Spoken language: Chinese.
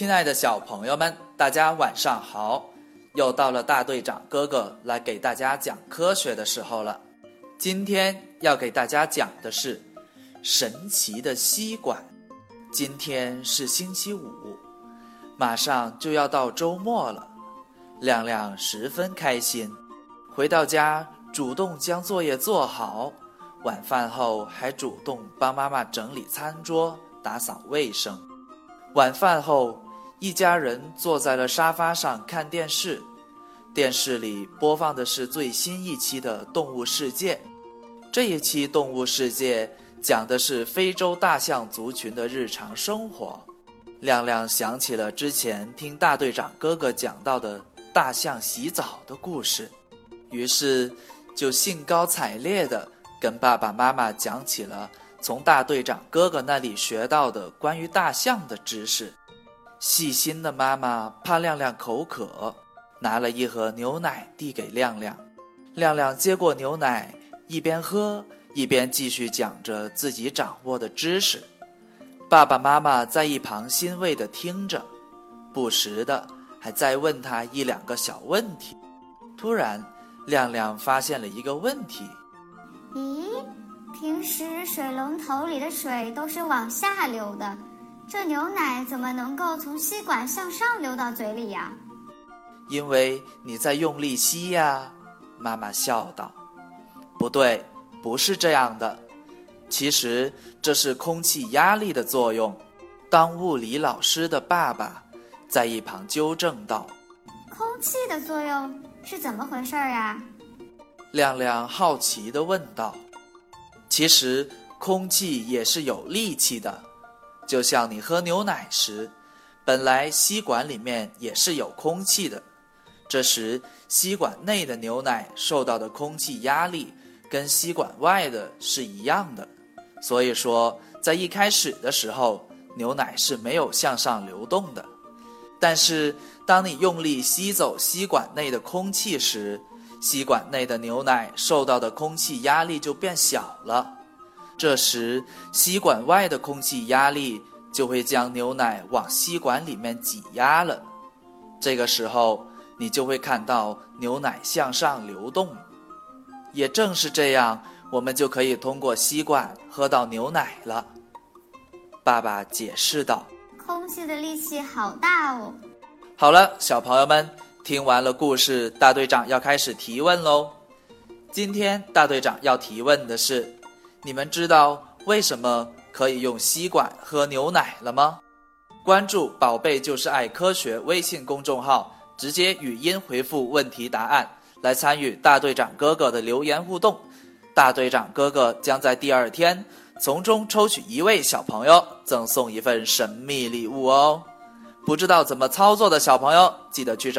亲爱的小朋友们，大家晚上好！又到了大队长哥哥来给大家讲科学的时候了。今天要给大家讲的是神奇的吸管。今天是星期五，马上就要到周末了，亮亮十分开心。回到家，主动将作业做好，晚饭后还主动帮妈妈整理餐桌、打扫卫生。晚饭后，一家人坐在了沙发上看电视。电视里播放的是最新一期的《动物世界》。这一期《动物世界》讲的是非洲大象族群的日常生活。亮亮想起了之前听大队长哥哥讲到的大象洗澡的故事，于是就兴高采烈地跟爸爸妈妈讲起了。从大队长哥哥那里学到的关于大象的知识，细心的妈妈怕亮亮口渴，拿了一盒牛奶递给亮亮。亮亮接过牛奶，一边喝一边继续讲着自己掌握的知识。爸爸妈妈在一旁欣慰地听着，不时的还在问他一两个小问题。突然，亮亮发现了一个问题：咦？平时水龙头里的水都是往下流的，这牛奶怎么能够从吸管向上流到嘴里呀？因为你在用力吸呀，妈妈笑道。不对，不是这样的，其实这是空气压力的作用。当物理老师的爸爸在一旁纠正道：“空气的作用是怎么回事呀？”亮亮好奇地问道。其实空气也是有力气的，就像你喝牛奶时，本来吸管里面也是有空气的，这时吸管内的牛奶受到的空气压力跟吸管外的是一样的，所以说在一开始的时候牛奶是没有向上流动的，但是当你用力吸走吸管内的空气时，吸管内的牛奶受到的空气压力就变小了，这时吸管外的空气压力就会将牛奶往吸管里面挤压了。这个时候，你就会看到牛奶向上流动。也正是这样，我们就可以通过吸管喝到牛奶了。爸爸解释道：“空气的力气好大哦。”好了，小朋友们。听完了故事，大队长要开始提问喽。今天大队长要提问的是：你们知道为什么可以用吸管喝牛奶了吗？关注“宝贝就是爱科学”微信公众号，直接语音回复问题答案，来参与大队长哥哥的留言互动。大队长哥哥将在第二天从中抽取一位小朋友，赠送一份神秘礼物哦。不知道怎么操作的小朋友，记得去找。